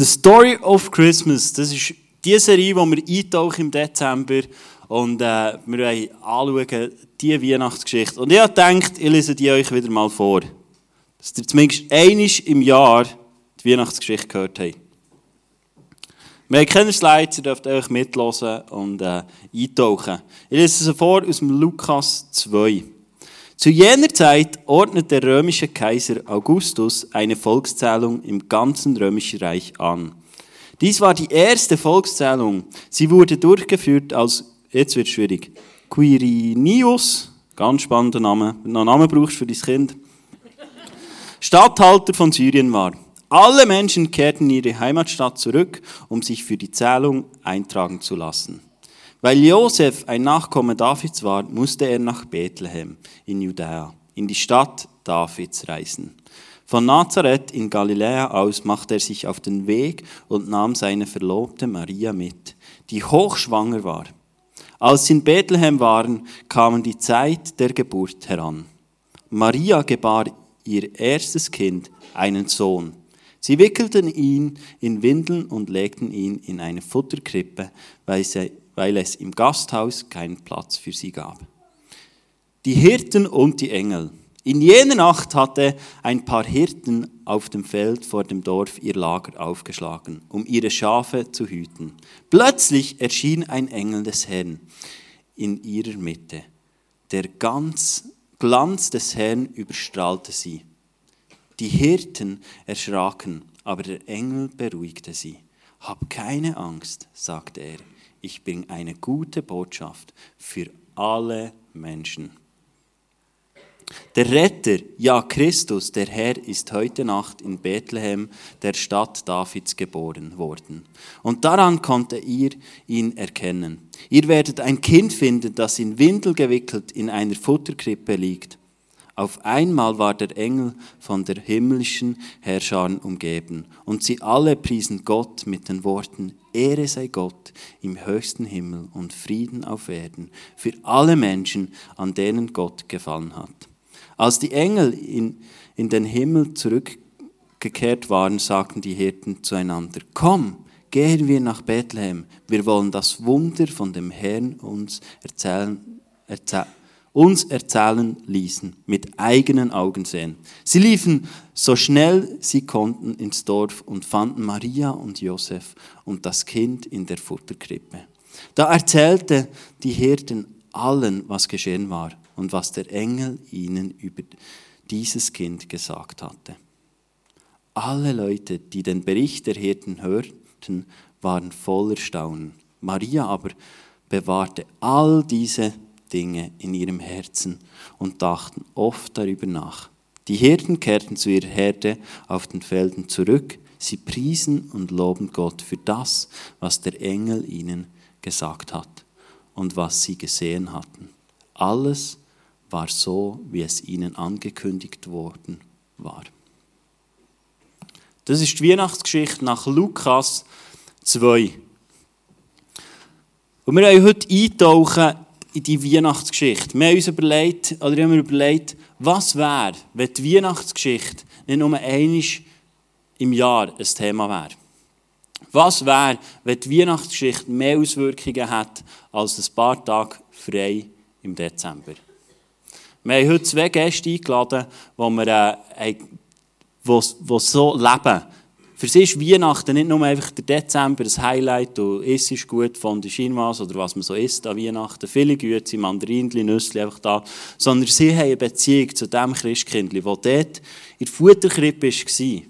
The Story of Christmas, das ist die Serie, die wir eintauchen im Dezember und äh, wir wollen anschauen, diese Weihnachtsgeschichte. Und ich habe gedacht, ich lese die euch wieder mal vor. Dass ihr zumindest einmal im Jahr die Weihnachtsgeschichte gehört habt. Wir haben keine Slides, ihr dürft euch mitlosen und äh, eintauchen. Ich lese sie vor aus dem Lukas 2. Zu jener Zeit ordnet der römische Kaiser Augustus eine Volkszählung im ganzen römischen Reich an. Dies war die erste Volkszählung. Sie wurde durchgeführt als, jetzt wird schwierig, Quirinius, ganz spannender Name, wenn du einen Namen brauchst für dein Kind, Statthalter von Syrien war. Alle Menschen kehrten in ihre Heimatstadt zurück, um sich für die Zählung eintragen zu lassen. Weil Josef ein Nachkomme Davids war, musste er nach Bethlehem in Judäa, in die Stadt Davids reisen. Von Nazareth in Galiläa aus machte er sich auf den Weg und nahm seine Verlobte Maria mit, die hochschwanger war. Als sie in Bethlehem waren, kam die Zeit der Geburt heran. Maria gebar ihr erstes Kind, einen Sohn. Sie wickelten ihn in Windeln und legten ihn in eine Futterkrippe, weil, sie, weil es im Gasthaus keinen Platz für sie gab. Die Hirten und die Engel. In jener Nacht hatte ein paar Hirten auf dem Feld vor dem Dorf ihr Lager aufgeschlagen, um ihre Schafe zu hüten. Plötzlich erschien ein Engel des Herrn in ihrer Mitte. Der ganz Glanz des Herrn überstrahlte sie. Die Hirten erschraken, aber der Engel beruhigte sie. Hab keine Angst, sagte er ich bringe eine gute Botschaft für alle Menschen. Der Retter, ja Christus, der Herr, ist heute Nacht in Bethlehem, der Stadt Davids, geboren worden. Und daran konnte ihr ihn erkennen. Ihr werdet ein Kind finden, das in Windel gewickelt in einer Futterkrippe liegt. Auf einmal war der Engel von der himmlischen Herrscher umgeben, und sie alle priesen Gott mit den Worten, Ehre sei Gott im höchsten Himmel und Frieden auf Erden für alle Menschen, an denen Gott gefallen hat. Als die Engel in, in den Himmel zurückgekehrt waren, sagten die Hirten zueinander, komm, gehen wir nach Bethlehem, wir wollen das Wunder von dem Herrn uns erzählen, erzählen uns erzählen ließen, mit eigenen Augen sehen. Sie liefen so schnell sie konnten ins Dorf und fanden Maria und Josef und das Kind in der Futterkrippe. Da erzählte die Hirten allen, was geschehen war und was der Engel ihnen über dieses Kind gesagt hatte. Alle Leute, die den Bericht der Hirten hörten, waren voller Staunen. Maria aber bewahrte all diese Dinge in ihrem Herzen und dachten oft darüber nach. Die Hirten kehrten zu ihrer Herde auf den Feldern zurück. Sie priesen und loben Gott für das, was der Engel ihnen gesagt hat und was sie gesehen hatten. Alles war so, wie es ihnen angekündigt worden war. Das ist die Weihnachtsgeschichte nach Lukas 2. Und wir wollen heute eintauchen in die Weihnachtsgeschichte. Wir haben uns überlegt, oder haben wir überlegt, was wäre, wenn die Weihnachtsgeschichte nicht nur einmal im Jahr ein Thema wäre. Was wäre, wenn die Weihnachtsgeschichte mehr Auswirkungen hat als ein paar Tage frei im Dezember? Wir haben heute zwei Gäste eingeladen, die, wir, äh, die, so leben. Für sie ist Weihnachten nicht nur einfach der Dezember ein Highlight, du isst gut von der Chinoise oder was man so isst an Weihnachten, viele Güte, Mandarinchen, Nüsse einfach da, sondern sie haben eine Beziehung zu dem Christkindli, das dort in der Futterkrippe war.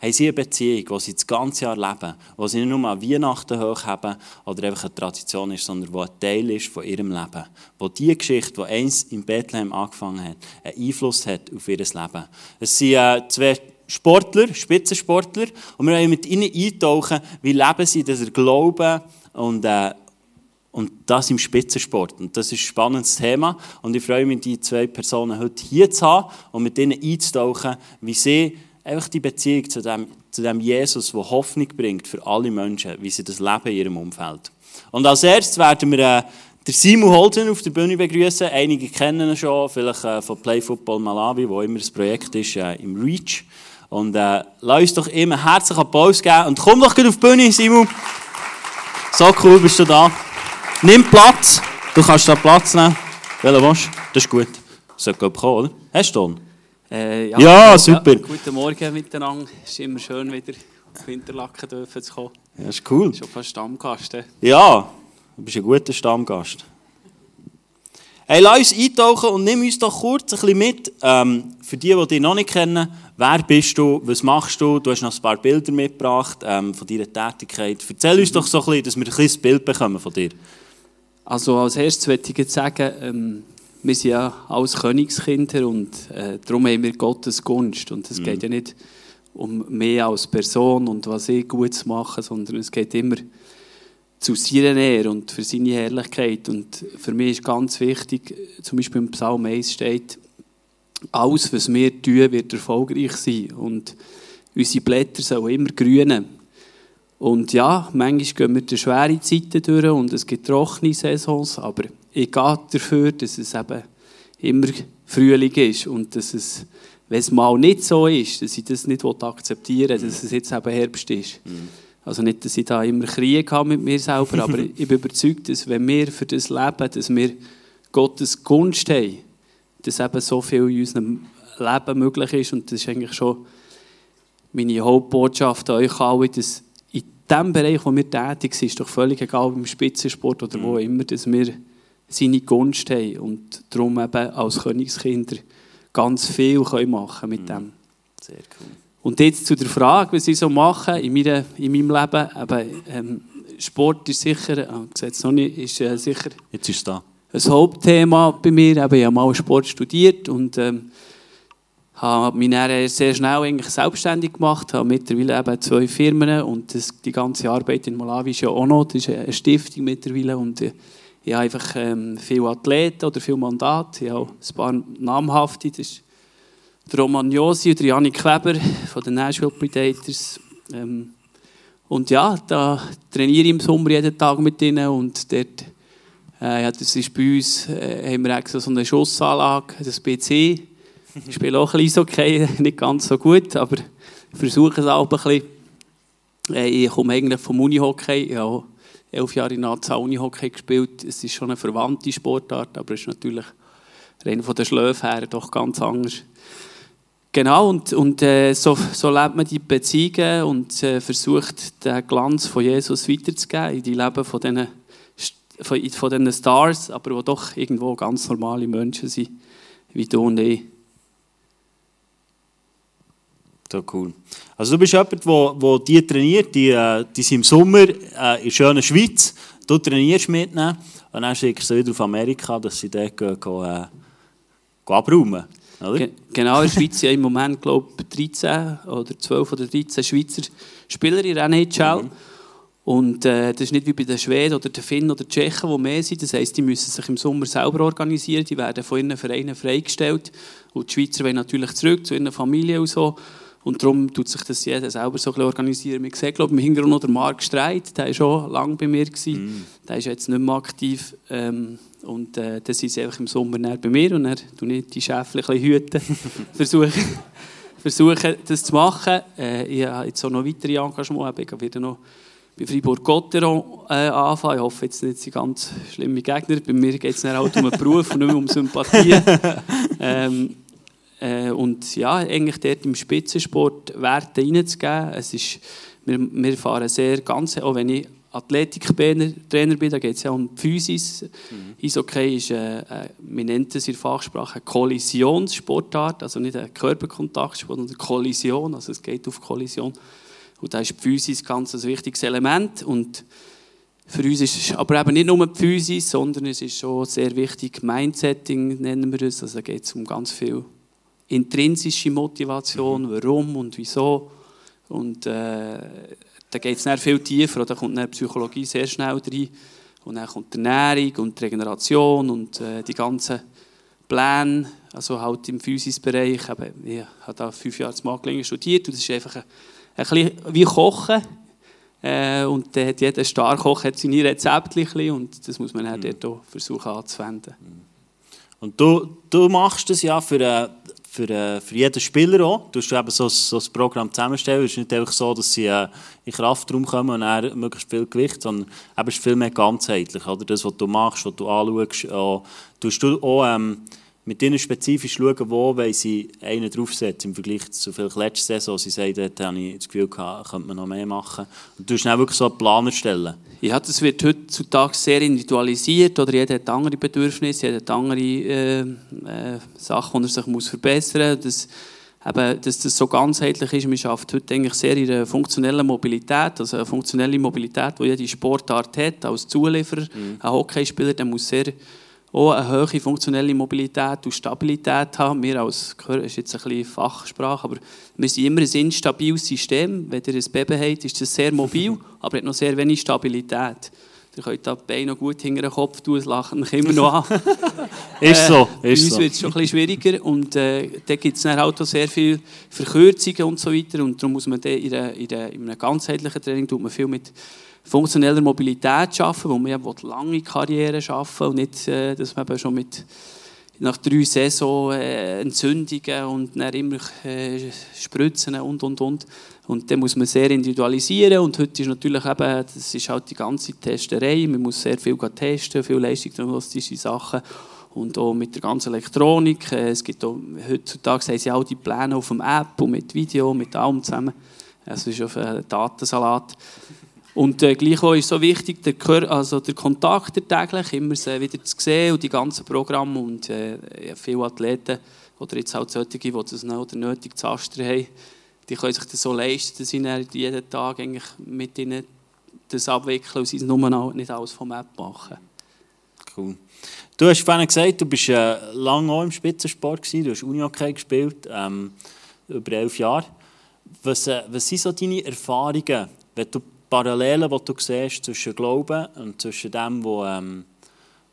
Haben sie eine Beziehung, die sie das ganze Jahr leben, wo sie nicht nur an Weihnachten hochhaben oder einfach eine Tradition ist, sondern die ein Teil ist von ihrem Leben. Wo die Geschichte, die einst in Bethlehem angefangen hat, einen Einfluss hat auf ihr Leben. Es sind äh, zwei Sportler, Spitzensportler, und wir wollen mit ihnen eintauchen, wie leben sie dieser Glauben und, äh, und das im Spitzensport. Und das ist ein spannendes Thema und ich freue mich, die zwei Personen heute hier zu haben und mit ihnen einzutauchen, wie sie einfach die Beziehung zu dem, zu dem Jesus, der Hoffnung bringt für alle Menschen, wie sie das leben in ihrem Umfeld. Und als erstes werden wir äh, Simon Holten auf der Bühne begrüßen. Einige kennen ihn schon, vielleicht äh, von Play Football Malawi, wo immer das Projekt ist, äh, im Reach. Und äh, lass uns doch ihm einen herzlichen Applaus geben. Und komm doch auf die Bühne, Simon. So cool bist du da. Nimm Platz. Du kannst da Platz nehmen. Welchen willst du? Das ist gut. Das sollte kommen, oder? Hast du den? Äh, ja, Ja, super. guten Morgen miteinander. Es ist immer schön, wieder auf Winterlaken dürfen zu kommen. Ja, das ist cool. Schon fast Stammgast. eh? Ja, du bist ein guter Stammgast. Hey, lass uns eintauchen und nimm uns doch kurz ein bisschen mit. Ähm, für die, die dich noch nicht kennen, wer bist du, was machst du? Du hast noch ein paar Bilder mitgebracht ähm, von deiner Tätigkeit. Erzähl uns doch so ein bisschen, dass wir ein kleines Bild bekommen von dir. Also als erstes möchte ich jetzt sagen, ähm, wir sind ja alles Königskinder und äh, darum haben wir Gottes Gunst. Und es geht ja nicht um mehr als Person und was ich gut mache, sondern es geht immer zu seiner Ehre und für seine Herrlichkeit. Und für mich ist ganz wichtig, zum Beispiel im Psalm 1 steht, alles, was wir tun, wird erfolgreich sein. Und unsere Blätter sollen immer grünen. Und ja, manchmal gehen wir durch schwere Zeiten durch und es gibt trockene Saisons, aber ich gehe dafür, dass es eben immer Frühling ist und dass es, wenn es mal nicht so ist, dass ich das nicht akzeptieren will, dass es jetzt eben Herbst ist. Also nicht, dass ich da immer Krieg habe mit mir selber, aber ich bin überzeugt, dass wenn wir für das leben, dass wir Gottes Gunst haben, dass eben so viel in unserem Leben möglich ist und das ist eigentlich schon meine Hauptbotschaft an euch alle, dass in dem Bereich, wo wir tätig sind, ist doch völlig egal, im Spitzensport oder wo immer, dass wir seine Gunst haben und darum eben als Königskinder ganz viel können machen mit dem. Sehr cool. Und jetzt zu der Frage, was ich so mache in, meiner, in meinem Leben. Eben, ähm, Sport ist sicher, ah, es noch nicht, ist äh, sicher Jetzt ist da. ein Hauptthema bei mir. Eben, ich habe mal Sport studiert und ähm, habe mich dann sehr schnell eigentlich selbstständig gemacht, habe mittlerweile eben zwei Firmen und das, die ganze Arbeit in Malawi ist ja auch noch, das ist eine Stiftung mittlerweile und äh, ich habe einfach ähm, viele Athleten oder viele Mandate, ich habe ein paar namhafte, das ist der Roman Josi und der Janik Weber von den Nashville Predators. Ähm, und ja, da trainiere ich im Sommer jeden Tag mit ihnen und dort äh, ja, das ist bei uns, äh, haben wir extra so eine Schussanlage, das PC. Ich spiele auch ein bisschen okay, nicht ganz so gut, aber versuche es auch ein bisschen. Äh, ich komme eigentlich vom Unihockey, ich habe elf Jahre in Naza Unihockey gespielt. Es ist schon eine verwandte Sportart, aber es ist natürlich rein von den Schläfen her doch ganz anders. Genau, und, und äh, so, so lebt man die Beziehungen und äh, versucht, den Glanz von Jesus weiterzugeben in die Leben von diesen, von, von diesen Stars, aber die doch irgendwo ganz normale Menschen sind, wie du und ich. So cool. Also du bist jemand, wo, wo die trainiert, die, äh, die sind im Sommer äh, in schöner Schweiz. Du trainierst mit und dann schickst du sie wieder auf Amerika, dass sie dort gehen, gehen, äh, gehen abräumen. Ge genau, in der Schweiz sind im Moment, glaube ich, 13 oder 12 oder 13 Schweizer Spieler in der NHL. Mhm. Und äh, das ist nicht wie bei den Schweden oder den Finnen oder den Tschechen, die mehr sind. Das heisst, die müssen sich im Sommer selber organisieren. Die werden von ihren Vereinen freigestellt. Und die Schweizer wollen natürlich zurück zu ihren Familien und so. Und darum tut sich das jeder selber so ein bisschen organisieren. Wir sehen, glaube ich, im Hintergrund noch der Marc Streit. Der war schon lange bei mir. Gewesen. Mhm. Der ist jetzt nicht mehr aktiv. Ähm, und äh, sind sie einfach im Sommer bei mir. Und dann tue ich die Schäfchen ein hüten. versuche, versuche das zu machen. Äh, ich habe jetzt auch noch weitere Engagements. Ich wieder noch bei Fribourg-Gotteron äh, anfangen. Ich hoffe jetzt nicht, sie ganz schlimme Gegner. Bei mir geht es dann halt um den Beruf und nicht mehr um Sympathie. ähm, äh, und ja, eigentlich dort im Spitzensport Werte reinzugeben. Es ist, wir, wir fahren sehr ganz, auch wenn ich Athletiktrainer bin, da geht es ja um Physis. Mhm. Eishockey ist, äh, wir nennen es in der Fachsprache eine Kollisionssportart, also nicht ein Körperkontaktsport, sondern eine Kollision, also es geht auf Kollision. Und da ist die Physis ganz ein wichtiges Element und für uns ist aber eben nicht nur die Physis, sondern es ist schon sehr wichtig, Mindsetting nennen wir es, also da geht es um ganz viel intrinsische Motivation, Mhm. warum und wieso. Und äh, da geht es dann viel tiefer, da kommt dann Psychologie sehr schnell rein. Und dann kommt die Ernährung und die Regeneration und äh, die ganzen Pläne, also halt im Physis-Bereich. Ich habe da fünf Jahre Magelingen studiert und das ist einfach ein, ein bisschen wie Kochen. Äh, und dann hat jeder Starkoch hat seine Rezepte und das muss man dann dort auch versuchen anzuwenden. Und du, du machst das ja für, äh, für, äh, für jeden Spieler auch. Du eben so, so ein Programm zusammenstellen. Es ist nicht einfach so, dass sie äh, in Kraftraum kommen und dann möglichst viel Gewicht, sondern es ist viel mehr ganzheitlich. Oder? Das, was du machst, was du anschaust. Auch, du hast auch ähm, mit ihnen spezifisch schauen, wo sie einen draufsetzen im Vergleich zu vielleicht letzter Saison. Sie sagen, dort habe ich das Gefühl, gehabt, könnte man noch mehr machen. Und du musst dann wirklich so einen Plan erstellen. Ja, das wird heutzutage sehr individualisiert. Oder jeder hat andere Bedürfnisse, jeder hat andere äh, äh, Sachen, die er sich muss verbessern muss. Dass, eben, dass das so ganzheitlich ist. Man schafft heute eigentlich sehr in einer funktionellen Mobilität. Also eine funktionelle Mobilität, die jede Sportart hat, als Zulieferer. Mhm. Ein Hockeyspieler der muss sehr auch eine hohe funktionelle Mobilität und Stabilität haben. Wir als Gehör ist jetzt ein bisschen Fachsprache, aber wir sind immer ein instabiles System. Wenn ihr ein Baby habt, ist es sehr mobil, aber hat noch sehr wenig Stabilität. Ihr könnt die Beine noch gut hinter den Kopf tun, lachen immer noch an. ist so, äh, ist bei uns so. wird es schon ein bisschen schwieriger und äh, da gibt es dann halt auch sehr viele Verkürzungen und so weiter und darum muss man in, in, in einem ganzheitlichen Training tut man viel mit funktioneller Mobilität schaffen, wo man ja lange Karriere schaffen und nicht, äh, dass man schon mit nach drei Saison äh, Entzündungen und dann immer äh, Spritzen und und und und dann muss man sehr individualisieren und heute ist natürlich eben, das ist halt die ganze Testerei, man muss sehr viel testen, viel leistungsdiagnostische Sachen und auch mit der ganzen Elektronik. Äh, es gibt auch, heutzutage haben sie auch die Pläne auf dem App und mit Video, mit allem zusammen. Es ist auf einen Datensalat. Und äh, gleichwohl ist so wichtig, der, also der Kontakt der täglich, immer wieder zu sehen und die ganzen Programme und äh, viele Athleten oder jetzt auch solche, die das noch oder nötig zu Aster haben, die können sich das so leisten, dass sie jeden Tag eigentlich mit ihnen das abwickeln und sie nur nicht alles vom App machen. Cool. Du hast vorhin gesagt, du bist äh, lange auch im Spitzensport gewesen, du hast Unihockey gespielt, ähm, über elf Jahre. Was, äh, was sind so deine Erfahrungen, wenn du Parallelen, die du siehst zwischen Glauben und zwischen dem, wo, ähm,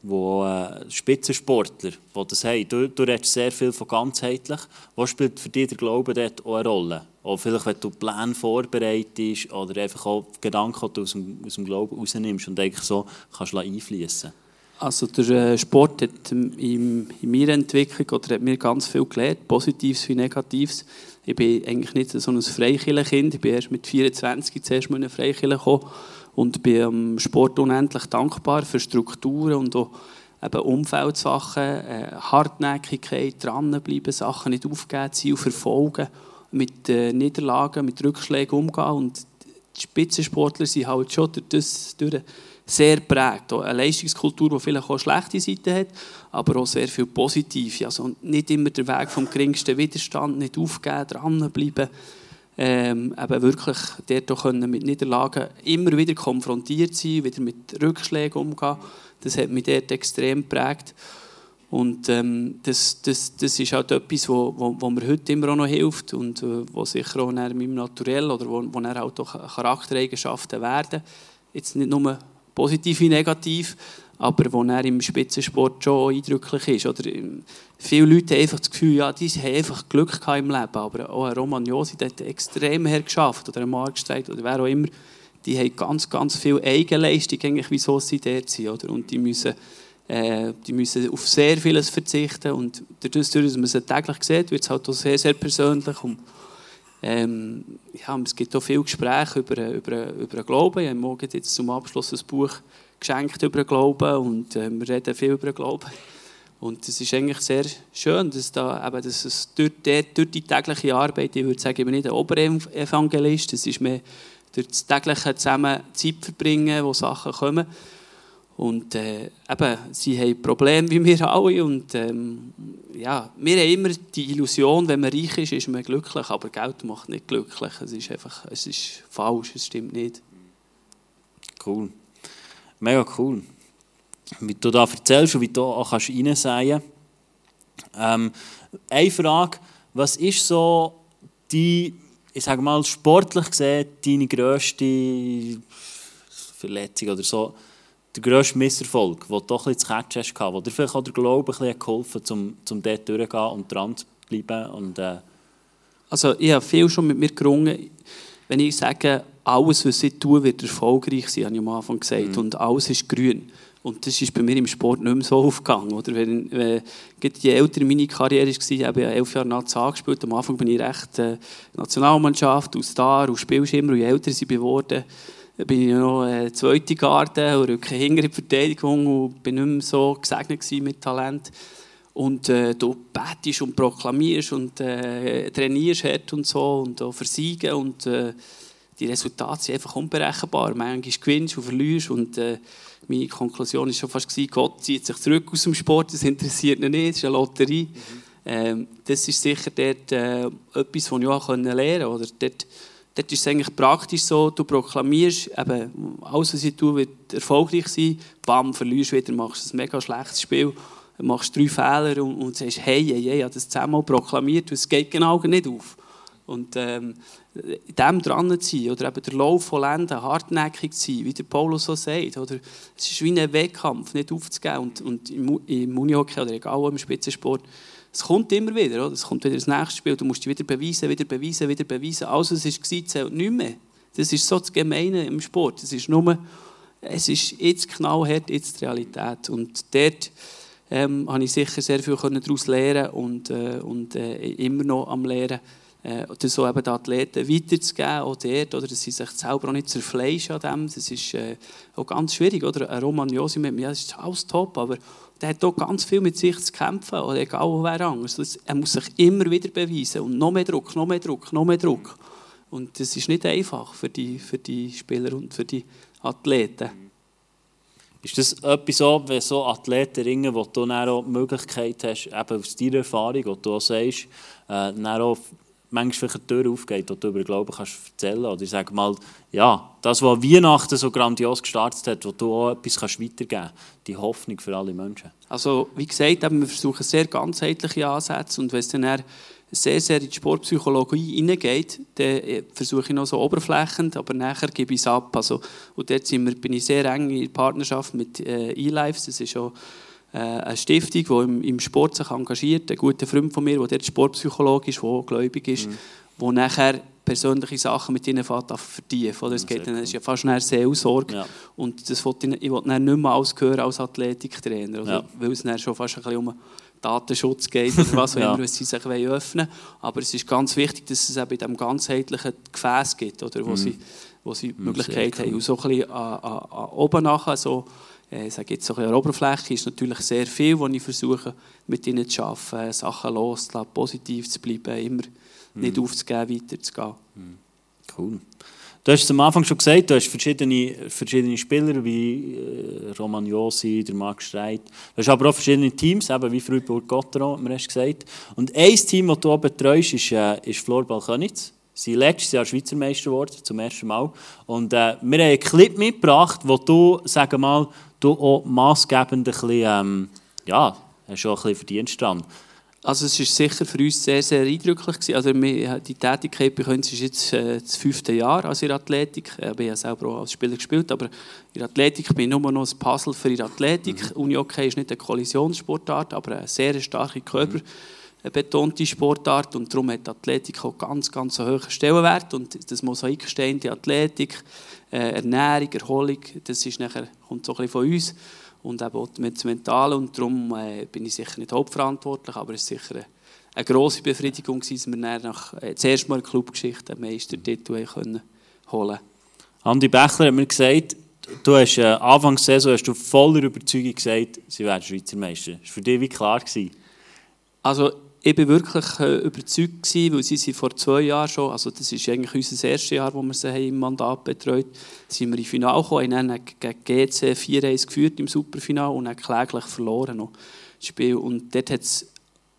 wo äh, Spitzensportler die das haben. Du, du redest sehr viel von ganzheitlich. Was spielt für dich der Glaube dort auch eine Rolle? Auch vielleicht, wenn du Pläne vorbereitest oder einfach auch Gedanken, aus dem, aus dem Glauben rausnimmst und eigentlich so kannst einfließen also der äh, Sport hat in, meiner Entwicklung oder hat mir ganz viel gelernt, Positives wie Negatives. Ich bin eigentlich nicht so ein Freikirchenkind. Ich bin erst mit 24 zuerst mal in eine Freikirche gekommen und bin am Sport unendlich dankbar für Strukturen und auch eben Umfeldsachen, äh, Hartnäckigkeit, dranbleiben, Sachen nicht aufgeben, Ziel verfolgen, mit äh, Niederlagen, mit Rückschlägen umgehen und die Spitzensportler sind halt schon durch das durch sehr prägt. Eine Leistungskultur, die vielleicht auch schlechte Seiten hat, aber auch sehr viel positive. Also nicht immer der Weg vom geringsten Widerstand, nicht aufgeben, dranbleiben. Ähm, eben wirklich dort auch können mit Niederlagen immer wieder konfrontiert sein, wieder mit Rückschlägen umgehen. Das hat mich dort extrem geprägt. Und ähm, das, das, das ist halt etwas, wo, wo, wo mir heute immer auch noch hilft und äh, sicher auch in meinem Naturell oder wo, wo halt auch Charaktereigenschaften werden. Jetzt nicht nur positiv wie negativ, aber wo er im Spitzensport schon eindrücklich ist. Oder viele Leute haben einfach das Gefühl, ja, die haben einfach Glück im Leben, aber auch ein Roman Josi, hat extrem hergeschafft, oder ein Markstein, oder wer auch immer, die haben ganz, ganz viel Eigenleistung, eigentlich, wieso sie dort sind. Oder? Und die müssen, äh, die müssen auf sehr vieles verzichten und dadurch, dass man sie täglich sieht, wird es halt auch sehr, sehr persönlich. Und ähm, ja, es gibt auch viele Gespräche über, über, über den Glauben. Ich habe morgen jetzt zum Abschluss ein Buch geschenkt über den Glauben und äh, wir reden viel über den Glauben. Und es ist eigentlich sehr schön, dass, da, eben, dass es durch die, durch die tägliche Arbeit, ich würde sagen, ich bin nicht ein Oberevangelist, es ist mehr durch das tägliche zusammen Zeit verbringen, wo Sachen kommen. Und äh, eben, sie haben Probleme wie wir alle. Und ähm, ja, wir haben immer die Illusion, wenn man reich ist, ist man glücklich. Aber Geld macht nicht glücklich. Es ist einfach, es ist falsch, es stimmt nicht. Cool. Mega cool. Wie du da erzählst und wie du auch kannst reinsehen ähm, Eine Frage, was ist so die, ich sage mal sportlich gesehen, deine grösste Verletzung oder so, der grösste Misserfolg, den du doch ein bisschen zu hast, wo dir vielleicht auch der Glaube ein bisschen geholfen hat, um, um dort durchzugehen und dran zu bleiben? Und, äh also ich habe viel schon mit mir gerungen. Wenn ich sage, alles, was ich tue, wird erfolgreich sein, habe ich am Anfang gesagt. Mhm. Und alles ist grün. Und das ist bei mir im Sport nicht mehr so aufgegangen. Oder wenn, wenn, je älter meine Karriere war, ich habe elf Jahre Nazi gespielt. Am Anfang bin ich recht äh, Nationalmannschaft, aus Star, und spielst immer. Und je älter ich geworden bin ich noch äh, zweite Garde und rücke hinter in die Verteidigung und bin nicht mehr so gesegnet mit Talent. Und äh, du betest und proklamierst und äh, trainierst hart und so und auch versiegen und äh, die Resultate sind einfach unberechenbar. Manchmal gewinnst und verlierst und äh, meine Konklusion war schon fast, gewesen, Gott zieht sich zurück aus dem Sport, das interessiert ihn nicht, das ist eine Lotterie. Mhm. Ähm, das ist sicher dort, äh, etwas, was ich auch lernen konnte. Dort, dort ist es eigentlich praktisch so, du proklamierst, eben, alles was ich tue, wird erfolgreich sein, bam, verlierst wieder, machst ein mega schlechtes Spiel, machst drei Fehler und, und sagst, hey, hey, hey, ich habe das zehnmal proklamiert, es geht genau nicht auf. Und ähm, dem dran zu sein, oder eben der Lauf von Ländern hartnäckig zu sein, wie der Paulus so sagt, oder es ist wie ein Wettkampf, nicht aufzugeben. Und, und im, im Unihockey oder egal im Spitzensport, es kommt immer wieder, oder? es kommt wieder das nächste Spiel, du musst dich wieder beweisen, wieder beweisen, wieder beweisen. Alles, was es war, zählt nicht mehr. Das ist so das Gemeine im Sport. Es ist nur, es ist jetzt knallhart, jetzt die Realität. Und dort ähm, habe ich sicher sehr viel daraus lernen und, äh, und äh, immer noch am Lernen äh, so eben den Athleten weiterzugeben, auch dort, oder dass sie sich selber auch nicht zerfleischen an dem. Das ist äh, auch ganz schwierig, oder? Ein Roman Josi mit mir, das ist alles top, aber der hat auch ganz viel mit sich zu kämpfen, oder egal wer anders. Er muss sich immer wieder beweisen und noch mehr Druck, noch mehr Druck, noch mehr Druck. Und das ist nicht einfach für die, für die Spieler und für die Athleten. Ist das etwas so, wenn so Athleten ringen, wo du dann auch die Möglichkeit hast, eben aus deiner Erfahrung, wo du auch sagst, äh, auch manchmal eine Tür aufgeht, die du über Glauben kannst erzählen. Oder ich sage mal, ja, das, was Weihnachten so grandios gestartet hat, wo du auch etwas kannst weitergeben kannst, die Hoffnung für alle Menschen. Also, wie gesagt, wir versuchen sehr ganzheitliche Ansätze und wenn es dann sehr, sehr in die Sportpsychologie hineingeht, dann äh, versuche ich noch so oberflächend, aber nachher gebe ich es ab. Also, und dort sind wir, bin ich sehr eng in Partnerschaft mit äh, eLives, das ist auch eine Stiftung, die im, im Sport sich engagiert, ein guter Freund von mir, der dort Sportpsychologe ist, der gläubig ist, mhm. wo nachher persönliche Sachen mit ihnen vertiefen. Oder? Es geht dann, ist ja fast eine Seelsorge. Ja. Und das will ich, ich will dann nicht mehr alles hören als Athletiktrainer. Oder? Ja. Weil es dann schon fast ein bisschen um Datenschutz geht oder was auch ja. immer, was sie sich öffnen wollen. Aber es ist ganz wichtig, dass es eben in diesem ganzheitlichen Gefäß gibt, oder? wo mhm. sie, wo sie die Möglichkeit haben. Und so ein bisschen an, an, an oben nachher so äh, ich sage jetzt so ein bisschen Oberfläche ist natürlich sehr viel, was ich versuche mit ihnen zu arbeiten, Sachen loszulassen, positiv zu bleiben, immer mhm. nicht aufzugeben, weiterzugehen. Mhm. Cool. Du hast es am Anfang schon gesagt, du hast verschiedene, verschiedene Spieler wie äh, Roman Josi, der Max Streit. Du hast aber auch verschiedene Teams, eben wie Freiburg Gotteron, mir hast gesagt. Und ein Team, das du auch betreust, ist, äh, ist Florbal Könitz. Sie sind letztes Jahr Schweizer Meister geworden, zum ersten Mal. Und äh, wir haben einen Clip mitgebracht, wo du, sag mal, du auch massgebend ein bisschen, ähm, ja, hast auch ein bisschen Verdienst dran. Also es war sicher für uns sehr, sehr eindrücklich. Gewesen. Also wir, die Tätigkeit bei uns ist jetzt äh, das fünfte Jahr als in Athletik. Ich habe ja selber auch als Spieler gespielt, aber in Athletik bin ich nur noch ein Puzzle für die Athletik. Mhm. Uni-Hockey ist nicht eine Kollisionssportart, aber eine sehr starke Körper. Mhm betonte Sportart und darum hat Athletik auch ganz, ganz einen hohen Stellenwert und das Mosaikstein, die Athletik, äh, Ernährung, Erholung, das ist nachher, kommt so ein bisschen von uns und eben auch das Mentale und darum äh, bin ich sicher nicht hauptverantwortlich, aber es ist sicher eine, eine grosse Befriedigung gewesen, dass wir nach, äh, zuerst mal Clubgeschichte einen Meistertitel können holen Andi Bechler hat mir gesagt, du hast äh, Anfangs Saison hast du voller Überzeugung gesagt, sie werden Schweizer Meister. Das war für dich wie klar? Gewesen? Also ich war wirklich äh, überzeugt, gewesen, weil sie sind vor zwei Jahren schon, also das ist eigentlich unser erstes Jahr, wo wir sie haben im Mandat betreut sind wir im Finale gekommen, haben gegen GC 4-1 geführt im Superfinale und haben kläglich verloren noch das Spiel. Und dort hat es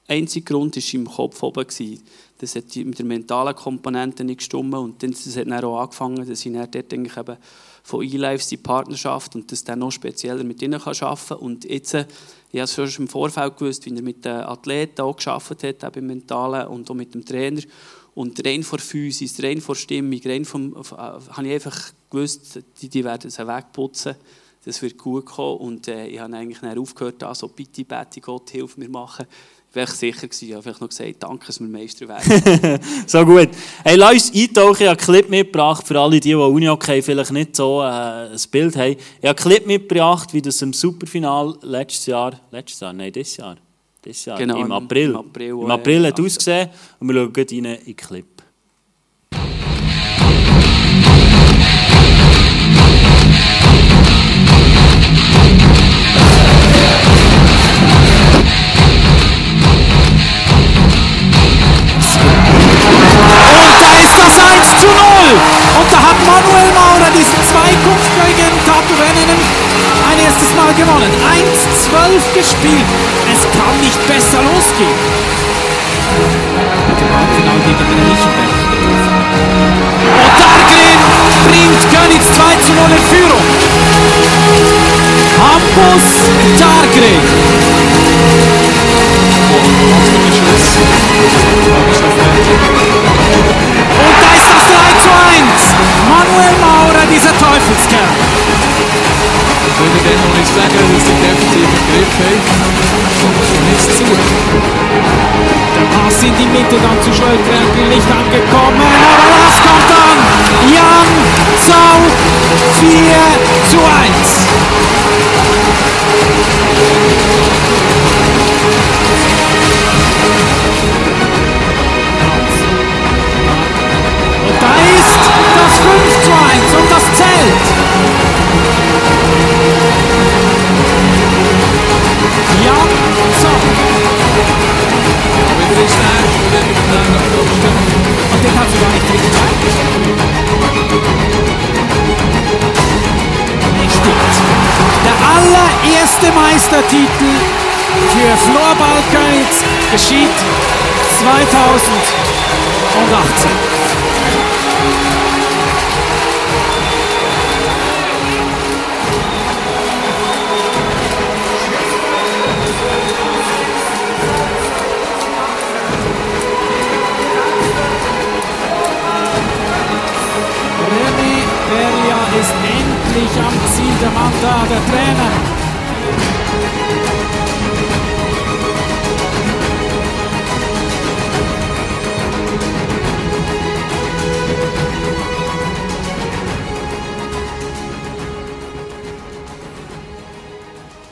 einzige Grund ist im Kopf oben gewesen. Das hat mit der mentalen Komponente nicht gestimmt und dann, das hat dann auch angefangen, dass ich dann dort eigentlich eben von eLives die Partnerschaft und das dann noch spezieller mit ihnen arbeiten kann. Und jetzt äh, ich habe schon im Vorfeld gewusst, wie er mit den Athleten auch gearbeitet hat, auch im Mentalen und auch mit dem Trainer. Und rein vor Physis, rein vor Stimmung, rein vom, äh, habe ich einfach gewusst, die, die werden es wegputzen. Das wird gut kommen. Und äh, ich habe eigentlich dann aufgehört, also bitte, bitte Gott, hilf mir machen. Wäre ich sicher gewesen. Ich habe vielleicht noch gesagt, danke, dass wir Meister werden. so gut. Hey, lass uns eintauchen. Ich habe einen Clip mitgebracht, für alle, die, die Unihockey vielleicht nicht so äh, ein Bild haben. Ich habe einen Clip mitgebracht, wie das im Superfinal letztes Jahr, letztes Jahr, nein, dieses Jahr, dieses Jahr, Genau, im im- April. im April, Im äh, April hat ausgesehen und wir schauen rein in den Clip. Gespielt. Es kann nicht besser losgehen. Halbfinale gegen den Lichtenberg. Und Dargren bringt Könitz 2 zu 0 in Führung. Hampus Dargren. Ich würde dann noch nicht sagen, dass die defensiv im Griff haben. Kommt schon nichts zu. Der Pass in die Mitte, dann zu Schröter, bin nicht angekommen. Aber was kommt dann? Jan Zau 4 zu 1.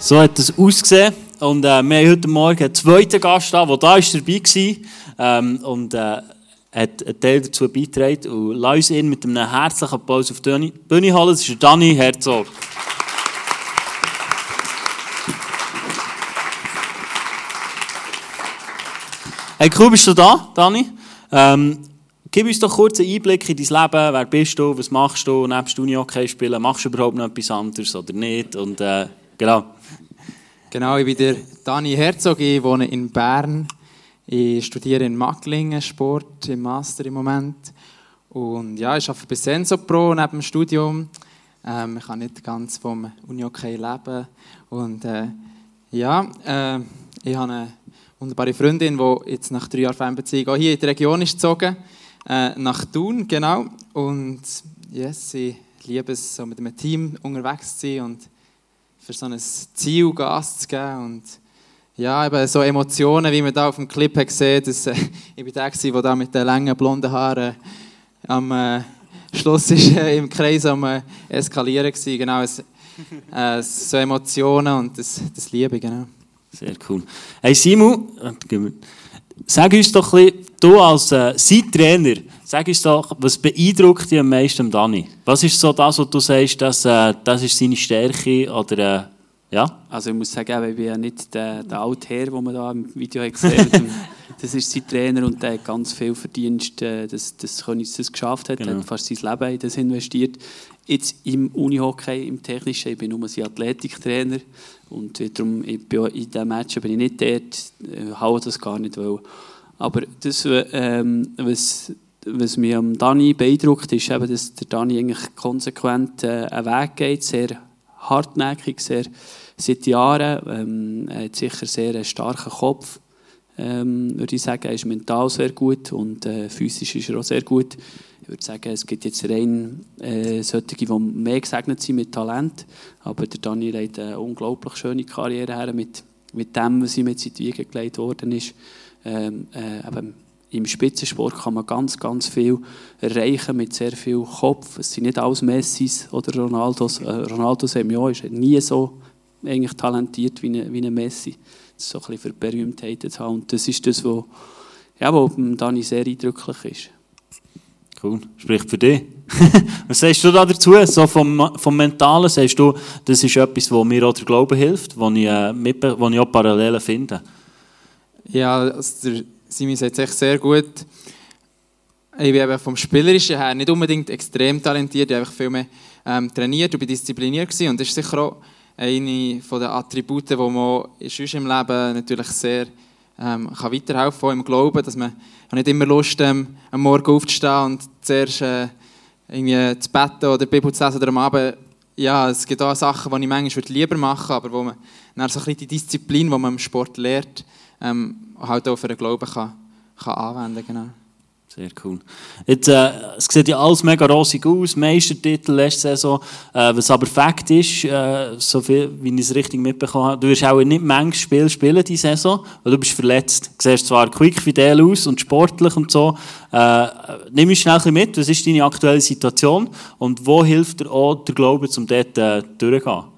So hat es ausgesehen. Und äh, wir haben heute Morgen einen zweiten Gast da, der da ist dabei war ähm, und äh, hat einen Teil dazu beigetragen. Und lass uns ihn mit einem herzlichen Applaus auf die Bühne- holen. Das ist Dani Herzog. Hey, cool bist du da, Dani. Ähm, gib uns doch kurz einen Einblick in dein Leben. Wer bist du? Was machst du? Nebst Uni-Hockey spielen, machst du überhaupt noch etwas anderes oder nicht? Und äh, genau. Genau, ich bin der Dani Herzog, ich wohne in Bern. Ich studiere in Macklingen Sport im Master im Moment. Und ja, ich arbeite bei Sensopro neben dem Studium. Ähm, ich kann nicht ganz vom Unihockey leben. Und äh, ja, äh, ich habe eine wunderbare Freundin, die jetzt nach drei Jahren Fernbeziehung auch hier in die Region ist gezogen. Äh, nach Thun, genau. Und yes, ich liebe es, so mit einem Team unterwegs zu sein und für so ein Ziel Gas zu geben. Und ja, eben so Emotionen, wie man da auf dem Clip hat gesehen dass äh, ich bin der, der da mit den langen blonden Haaren am äh, Schluss ist, äh, im Kreis am äh, Eskalieren war. Genau, es, äh, so Emotionen und das, das Liebe, genau. Sehr cool. Hey Simon, äh, sag uns doch ein bisschen, du als äh, sein Trainer, sag uns doch, was beeindruckt dich am meisten Dani? Was ist so das, was du sagst, dass, äh, das ist seine Stärke oder äh, ja? Also ich muss sagen, ich bin ja nicht der, der alte Herr, den man da im Video hat gesehen hat. Das ist sein Trainer und der hat ganz viel Verdienst, äh, dass, dass Königs das geschafft hat. Er Genau. hat fast sein Leben in das investiert. Jetzt im Unihockey, im Technischen, ich bin nur sein Athletiktrainer und äh, darum, ich bin in diesem Match bin ich nicht dort, äh, haue das gar nicht. Weil. Aber das, ähm, was, was mich am Dani beeindruckt, ist eben, dass der Dani eigentlich konsequent äh, einen Weg geht, sehr hartnäckig, sehr seit Jahren. Ähm, er hat sicher sehr einen starken Kopf, ähm, würde ich sagen. Er ist mental sehr gut und äh, physisch ist er auch sehr gut. Ich würde sagen, es gibt jetzt rein äh, solche, die mehr gesegnet sind mit Talent. Aber der Daniel hat eine unglaublich schöne Karriere her mit mit dem, was ihm jetzt in die Wiege gelegt worden ist, ähm, äh, im Spitzensport kann man ganz, ganz viel erreichen mit sehr viel Kopf. Es sind nicht alles Messis oder Ronaldos. Äh, Ronaldo ja, ist nie so eigentlich talentiert wie ein, wie ein Messi. Das ist so ein bisschen für Berühmtheit zu haben. Und das ist das, was ja, wo Dani sehr eindrücklich ist. Cool, spricht für dich. Was sagst du da dazu? So vom, vom Mentalen sagst du, das ist etwas, wo mir auch der Glaube hilft, wo ich, äh, mit, wo ich auch Parallelen finde? Ja, also der Simi sagt es echt sehr gut. Ich bin eben vom Spielerischen her nicht unbedingt extrem talentiert, ich habe viel mehr ähm, trainiert und bin diszipliniert gewesen. und das ist sicher auch eine der Attribute, die man sonst im Leben natürlich sehr ähm, kann weiterhelfen kann, im Glauben, dass man nicht immer Lust ähm, am Morgen aufzustehen und zuerst äh, irgendwie zu beten oder die Bibel zu lesen oder am Abend. Ja, es gibt auch Sachen, die ich manchmal lieber machen würde, aber wo man dann so ein bisschen die Disziplin, die man im Sport lernt, ähm, halt auch für den Glauben kann, kann anwenden kann. Genau. Sehr cool. Jetzt, äh, es sieht ja alles mega rosig aus, Meistertitel letzte Saison. Äh, was aber Fakt ist, äh, so viel, wie ich es richtig mitbekommen habe, du wirst auch nicht manches Spiel spielen diese Saison, weil du bist verletzt. Du siehst zwar quick fidel aus und sportlich und so. Äh, nimm mich schnell mit, was ist deine aktuelle Situation und wo hilft dir auch der Glaube, um dort äh, durchzugehen?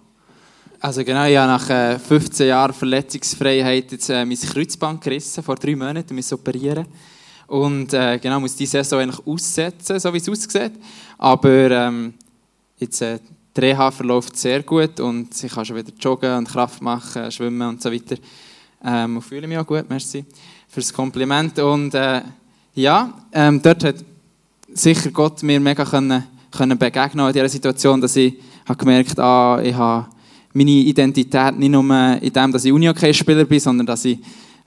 Also genau, ich habe nach 15 äh, Jahren Verletzungsfreiheit jetzt äh, mein Kreuzband gerissen, vor drei Monaten, muss operieren. Und äh, genau, muss die Saison eigentlich aussetzen, so wie es aussieht. Aber ähm, jetzt, äh, die Reha verläuft sehr gut und ich kann schon wieder joggen und Kraft machen, schwimmen und so weiter. Ähm, und fühle mich auch gut, merci für das Kompliment. Und äh, ja, ähm, dort hat sicher Gott mir mega können, können begegnen in dieser Situation, dass ich habe gemerkt ah, ich habe meine Identität nicht nur in dem, dass ich Uni-Hockey-Spieler bin, sondern dass ich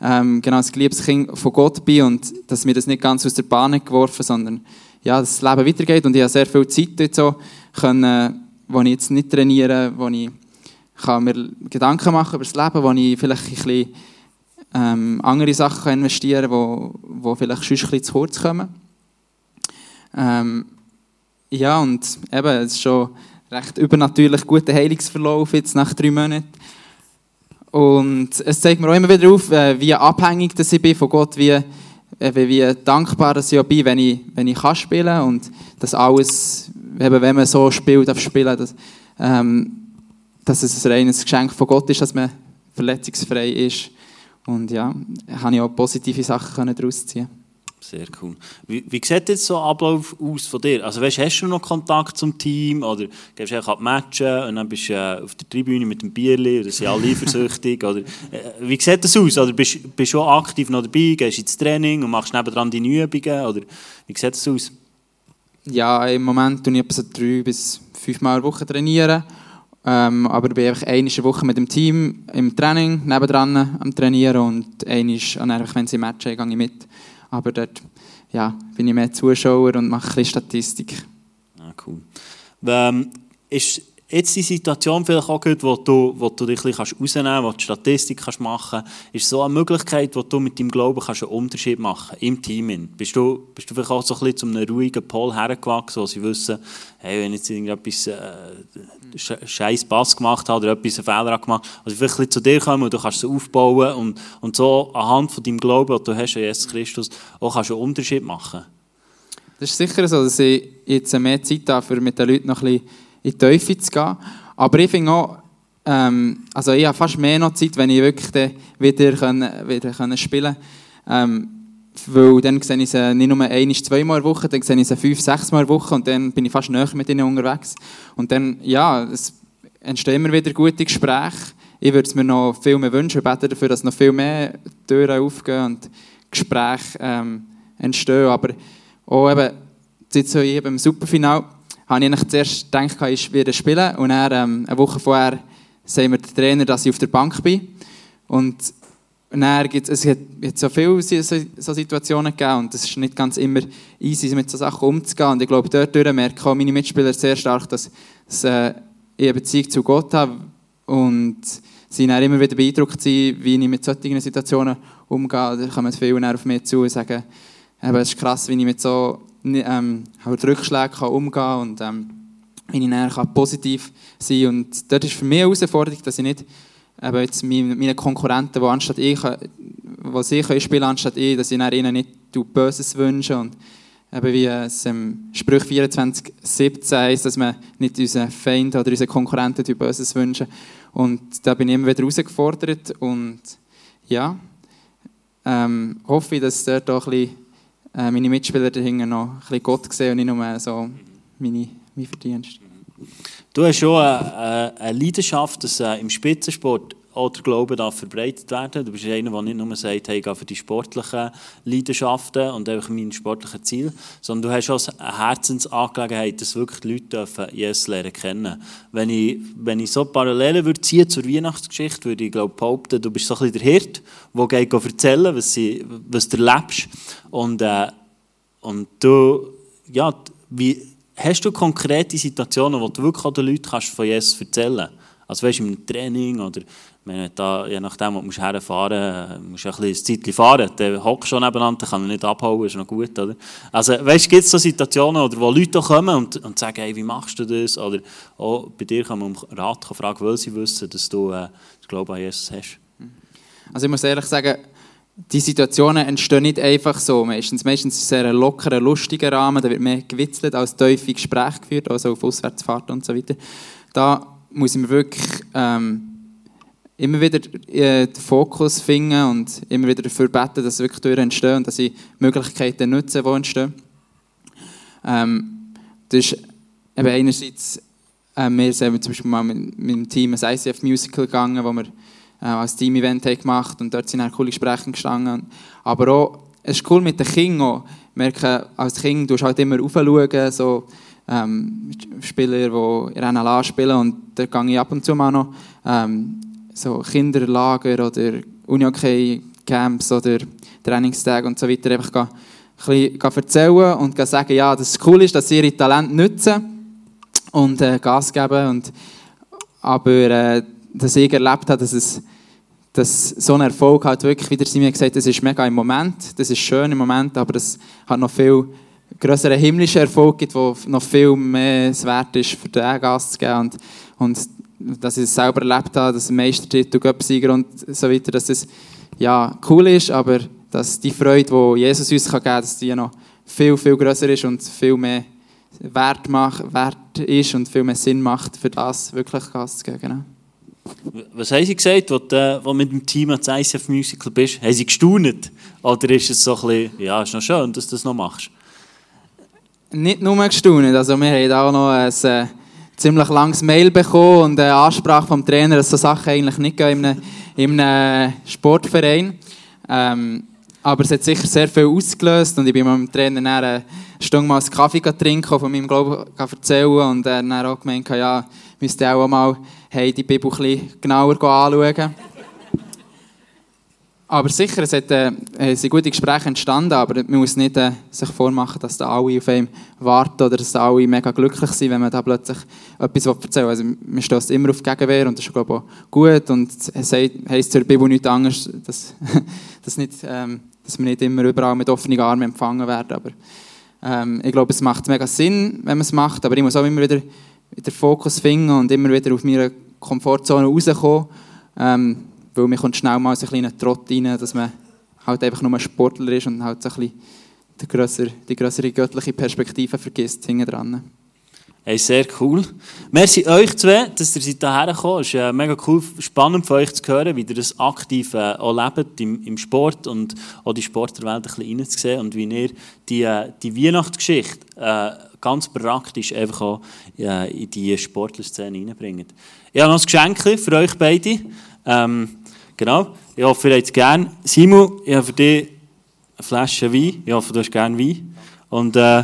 ähm, genau das geliebtes Kind von Gott bin und dass mir das nicht ganz aus der Bahn geworfen, sondern ja, das Leben weitergeht und ich habe sehr viel Zeit dort so können, wo ich jetzt nicht trainiere, wo ich kann mir Gedanken machen über das Leben, wo ich vielleicht ein bisschen ähm, andere Sachen investieren kann, wo, wo vielleicht sonst ein bisschen zu kurz kommen. Ähm, ja, und eben, es ist schon recht übernatürlich guter Heilungsverlauf jetzt nach drei Monaten. Und es zeigt mir auch immer wieder auf, äh, wie abhängig dass ich bin von Gott, wie, äh, wie dankbar dass ich auch bin, wenn ich, wenn ich kann spielen und dass alles, eben, wenn man so spielt, darf spielen, dass, ähm, dass es ein reines Geschenk von Gott ist, dass man verletzungsfrei ist. Und ja, habe ich auch positive Sachen daraus ziehen sehr cool. Wie, wie sieht jetzt so ein Ablauf aus von dir? Also weißt, hast du noch Kontakt zum Team oder gehst du einfach Matchen und dann bist du äh, auf der Tribüne mit dem Bierli oder sind alle eifersüchtig? oder, äh, wie sieht das aus? Oder bist du schon aktiv noch dabei, gehst ins Training und machst nebenan deine Übungen? Oder wie sieht das aus? Ja, im Moment trainiere ich etwa so drei bis fünf Mal pro Woche. Trainieren. Ähm, aber ich bin einfach eine Woche mit dem Team im Training, nebendran am Trainieren und einmal, wenn sie Matchen gehe ich mit. Aber dort ja, bin ich mehr Zuschauer und mache ein bisschen Statistik. Ah, cool. Ähm, ist jetzt die Situation vielleicht auch gut, wo du, wo du dich ein bisschen rausnehmen kannst, wo du Statistik kannst machen kannst, ist so eine Möglichkeit, wo du mit deinem Glauben kannst einen Unterschied machen im Team. Bist du, bist du vielleicht auch so ein bisschen zu einem ruhigen Pol hergewachsen, wo sie wissen, hey, wenn jetzt irgendetwas äh, scheiß Pass gemacht hat oder etwas einen Fehler gemacht also vielleicht ein zu dir kommen und du kannst es aufbauen und, und so anhand von deinem Glauben, den du hast an Jesus Christus, auch kannst einen Unterschied machen. Das ist sicher so, dass ich jetzt mehr Zeit habe, um mit den Leuten noch ein bisschen in die Teufel zu gehen. Aber ich finde auch, ähm, also ich habe fast mehr noch Zeit, wenn ich wirklich wieder, können, wieder können spielen kann. Ähm, weil dann sehe ich sie nicht nur ein, zweimal in der Woche, dann sehe ich sie fünf, sechs Mal in Woche und dann bin ich fast näher mit ihnen unterwegs. Und dann, ja, es entstehen immer wieder gute Gespräche. Ich würde es mir noch viel mehr wünschen, bete dafür, dass noch viel mehr Türen aufgehen und Gespräche ähm, entstehen. Aber auch eben, jetzt so eben im Superfinale, habe ich zuerst gedacht, ich werde spielen. Und dann, ähm, eine Woche vorher sagen mir der Trainer, dass ich auf der Bank bin. Und dann gibt es, hat so viele so, Situationen gegeben und es ist nicht ganz immer easy, mit solchen Sachen umzugehen. Und ich glaube, dort merken auch meine Mitspieler sehr stark, dass, dass äh, ich eine Beziehung zu Gott habe und sie dann immer wieder beeindruckt sind, wie ich mit solchen Situationen umgehe. Da kommen viele auf mich zu und sagen, es ist krass, wie ich mit so ähm, halt Rückschläge kann umgehen und ähm, wie ich kann positiv sein kann. Und dort ist für mich eine Herausforderung, dass ich nicht eben jetzt meine, Konkurrenten, die anstatt ich, was ich können spielen anstatt ich, dass ich ihnen nicht Böses wünsche und eben wie es im Sprüch 24, 17 heisst, dass man nicht unseren Feind oder unseren Konkurrenten Böses wünschen. Und da bin ich immer wieder herausgefordert und ja, ähm, hoffe ich, dass dort auch ein bisschen, äh, meine Mitspieler dahinter noch ein bisschen Gott sehen und nicht nur so meine, mein Verdienst. Du hast schon eine, eine Leidenschaft, dass äh, im Spitzensport auch der Glaube darf verbreitet werden. Du bist einer, der nicht nur sagt, hey, ich gehe für die sportlichen Leidenschaften und einfach mein sportliches Ziel, sondern du hast auch eine Herzensangelegenheit, dass wirklich die Leute Jesus lernen kennen. Wenn ich, wenn ich so Parallelen würde ziehen zur Weihnachtsgeschichte, würde ich glaube behaupten, du bist so ein bisschen der Hirt, der geht erzählen, was, sie, was du erlebst. Und, äh, und du, ja, wie, hast du konkrete Situationen, wo du wirklich den Leuten von Jesus erzählen kannst? Also weißt du, im Training oder wenn da, je nachdem, wo du herfahren musst, musst du ein bisschen fahren. Der hockt schon nebeneinander, kann er nicht abhauen, ist noch gut, oder? Also weißt du, gibt es so Situationen, oder, wo Leute kommen und, und sagen, hey, wie machst du das? Oder auch bei dir kann man um Rat fragen, weil sie wissen, dass du äh, das Glauben an Jesus hast. Also ich muss ehrlich sagen, die Situationen entstehen nicht einfach so. Meistens, meistens ist es ein lockerer, lustiger Rahmen, da wird mehr gewitzelt als tiefe Gespräche geführt, also auf Auswärtsfahrten und so weiter. Da muss mir wirklich ähm, immer wieder äh, den Fokus finden und immer wieder dafür beten, dass wirklich Türen entstehen und dass ich Möglichkeiten nutze, die entstehen. Ähm, das ist eben einerseits, äh, wir sind zum Beispiel mal mit, mit dem Team ein ICF-Musical gegangen, wo wir äh, als Team-Event gemacht haben und dort sind auch coole Gespräche gestanden. Aber auch, es ist cool mit den Kindern Ich merke, als Kind, du halt immer aufschauen, so ähm, Spieler, die in NLA spielen und da gehe ich ab und zu mal noch ähm, so Kinderlager oder Uni-Camps oder Trainingstage und so weiter einfach gehen, ein erzählen und sagen, ja, dass es cool ist, dass sie ihre Talente nutzen und äh, Gas geben. Und, aber äh, dass ich erlebt habe, dass es dass so ein Erfolg halt wirklich, wie der Simon gesagt das ist mega im Moment, das ist schön im Moment, aber es hat noch viel größeren himmlischen Erfolg gibt, der noch viel mehr wert ist, für den Gast zu geben. Und, und dass ich es selber erlebt habe, dass ein Meistertitel, Göppsieger und so weiter, dass es ja, cool ist, aber dass die Freude, die Jesus uns geben kann, dass die noch viel, viel größer ist und viel mehr Wert, macht, Wert ist und viel mehr Sinn macht, für das wirklich Gast zu geben. Genau. Was haben Sie gesagt, als du, du mit dem Team ans ICF Musical bist? Haben Sie gestaunt? Oder ist es so ein bisschen, ja, ist noch schön, dass du das noch machst? Nicht nur gestaunt, also wir haben auch noch ein äh, ziemlich langes Mail bekommen und eine Ansprache vom Trainer, dass so Sachen eigentlich nicht gehen in einem, in einem Sportverein. Ähm, aber es hat sicher sehr viel ausgelöst und ich bin mit dem Trainer eine Stunde mal einen Kaffee trinken, von meinem Glauben erzählen und er hat auch gemeint, ja, müsste auch mal hey, die Bibel ein bisschen genauer anschauen. Aber sicher, es, hat, äh, sind gute Gespräche entstanden, aber man muss nicht äh, sich vormachen, dass da alle auf einen warten oder dass alle mega glücklich sind, wenn man da plötzlich etwas erzählen will. Also man stößt immer auf Gegenwehr und das ist glaube ich, auch gut und es heisst zur Bibel nichts anderes, dass, dass, nicht, ähm, dass wir nicht immer überall mit offenen Armen empfangen werden. Aber ähm, ich glaube, es macht mega Sinn, wenn man es macht, aber ich muss auch immer wieder den Fokus finden und immer wieder auf meine Komfortzone rauskommen. Ähm, weil man kommt schnell mal so einen kleinen Trott rein, dass man halt einfach nur ein Sportler ist und halt so ein bisschen die grössere, die grössere göttliche Perspektive vergisst hinten dran. Hey, sehr cool. Merci euch zwei, dass ihr hierher gekommen Es ist äh, mega cool, spannend für euch zu hören, wie ihr das aktiv äh, auch lebt im, im Sport und auch die Sportlerwelt ein bisschen reinzusehen und wie ihr die, äh, die Weihnachtsgeschichte äh, ganz praktisch einfach auch äh, in die Sportlerszene reinbringt. Ich habe noch ein Geschenk für euch beide. Ähm, genau, ich hoffe, ihr habt es gerne. Simon, ich habe für dich eine Flasche Wein. Ich hoffe, du hast gerne Wein. Und äh,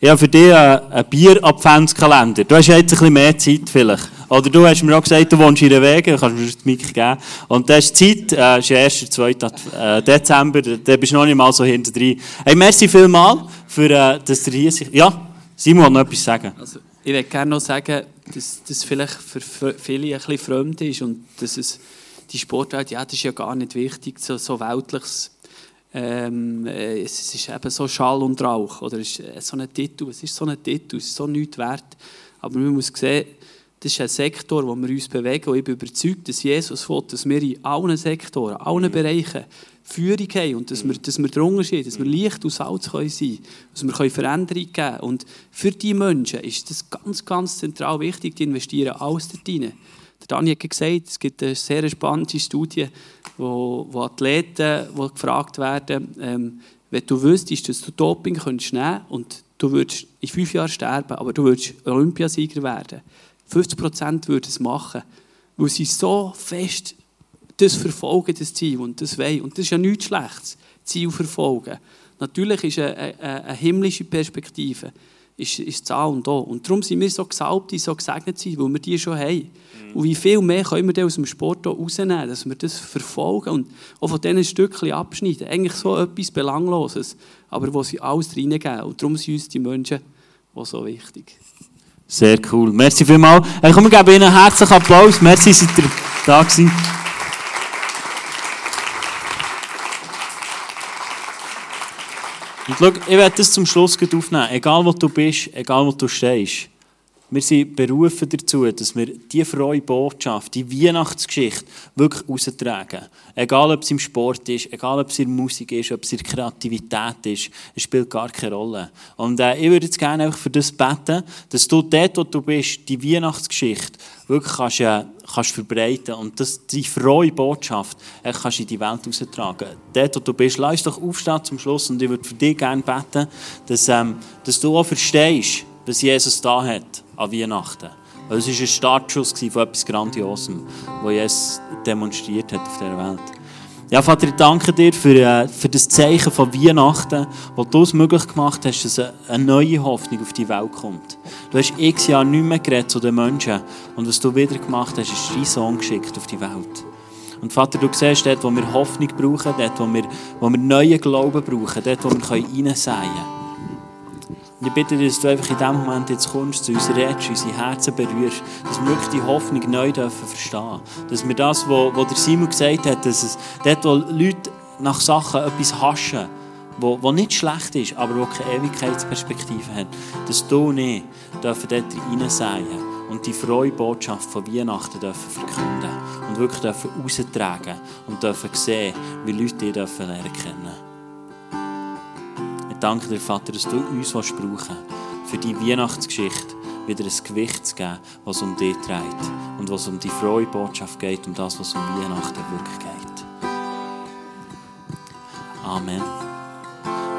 ich habe für dich einen Bier-Adventskalender. Du hast jetzt ein bisschen mehr Zeit vielleicht. Oder du hast mir auch gesagt, du wohnst in der Wege, kannst mir das Mic geben. Und das ist Zeit, äh, ist der 1. 2. Äh, Dezember, da bist du noch nicht mal so hinter drin. Hey, merci vielmals, für, äh, dass ihr hier seid. Ja, Simon hat noch etwas sagen. Also, ich würde gerne noch sagen, dass das vielleicht für viele ein bisschen fremd ist und dass es die Sportwelt, ja, das ist ja gar nicht wichtig, so, so weltliches ähm, äh, es ist eben so Schall und Rauch oder es ist so ein Titel, es ist so ein Titel, es ist so nichts wert, aber man muss sehen, Das ist ein Sektor, wo wir uns bewegen. Und ich bin überzeugt, dass Jesus will, dass wir in allen Sektoren, allen Bereichen Führung haben und dass wir, dass wir drunter sind, dass wir Licht und Salz können sein können, dass wir Veränderung geben können. Und für diese Menschen ist das ganz, ganz zentral wichtig, die investieren alles dort rein. Dani hat gesagt, es gibt eine sehr spannende Studie, wo, wo Athleten wo gefragt werden, ähm, wenn du wüsstest, dass du Doping könntest nehmen und du würdest in fünf Jahren sterben, aber du würdest Olympiasieger werden. 50 Prozent würden es machen, weil sie so fest das verfolgen, das Ziel, und das wollen. Und das ist ja nichts Schlechtes, Ziel verfolgen. Natürlich ist eine, eine, eine himmlische Perspektive ist, ist das A und O. Und darum sind wir so gesalbt, so gesegnet sind, weil wir die schon haben. Mhm. Und wie viel mehr können wir aus dem Sport rausnehmen, dass wir das verfolgen und auch von diesen Stückchen abschneiden. Eigentlich so etwas Belangloses, aber wo sie alles reingeben. Und darum sind uns die Menschen auch so wichtig. Sehr cool. Merci vielmals. Hey, komm, wir geben Ihnen einen herzlichen Applaus. Merci, seid ihr da gewesen. Und schau, ich werde das zum Schluss aufnehmen. Egal wo du bist, egal wo du stehst. Wir sind berufen dazu, dass wir diese frohe Botschaft, die Weihnachtsgeschichte wirklich raustragen. Egal, ob es im Sport ist, egal, ob es in Musik ist, ob es in Kreativität ist, es spielt gar keine Rolle. Und äh, ich würde jetzt gerne einfach für das beten, dass du dort, wo du bist, die Weihnachtsgeschichte wirklich kannst, äh, kannst verbreiten und dass die frohe Botschaft äh, kannst in die Welt raustragen. Dort, wo du bist, lass doch aufstehen zum Schluss und ich würde für dich gerne beten, dass, ähm, dass du auch verstehst, was Jesus da hat an Weihnachten. Es war ein Startschuss von etwas Grandiosem, was Jesus demonstriert hat auf dieser Welt. Ja, Vater, ich danke dir für, äh, für das Zeichen von Weihnachten, wo du es möglich gemacht hast, dass eine neue Hoffnung auf die Welt kommt. Du hast x Jahre nicht mehr geredet zu den Menschen und was du wieder gemacht hast, ist dein Sohn geschickt auf die Welt. Und Vater, du siehst, dort, wo wir Hoffnung brauchen, dort, wo wir, wo wir neuen Glauben brauchen, dort, wo wir hineinsäen können, und ich bitte dich, dass du einfach in diesem Moment jetzt kommst, zu uns redest, unsere Herzen berührst, dass wir wirklich die Hoffnung neu dürfen verstehen. Dass wir das, was, der Simon gesagt hat, dass es dort, wo Leute nach Sachen etwas haschen, wo, wo nicht schlecht ist, aber wo keine Ewigkeitsperspektive hat, dass du nicht dürfen dort hineinsäen und die frohe Botschaft von Weihnachten dürfen verkünden und wirklich dürfen raustragen und dürfen sehen, wie Leute dich dürfen lernen kennen danke dir, Vater, dass du uns brauchen willst, für die Weihnachtsgeschichte wieder ein Gewicht zu geben, was um dich dreht und was um die frohe Botschaft geht, um das, was um Weihnachten wirklich geht. Amen.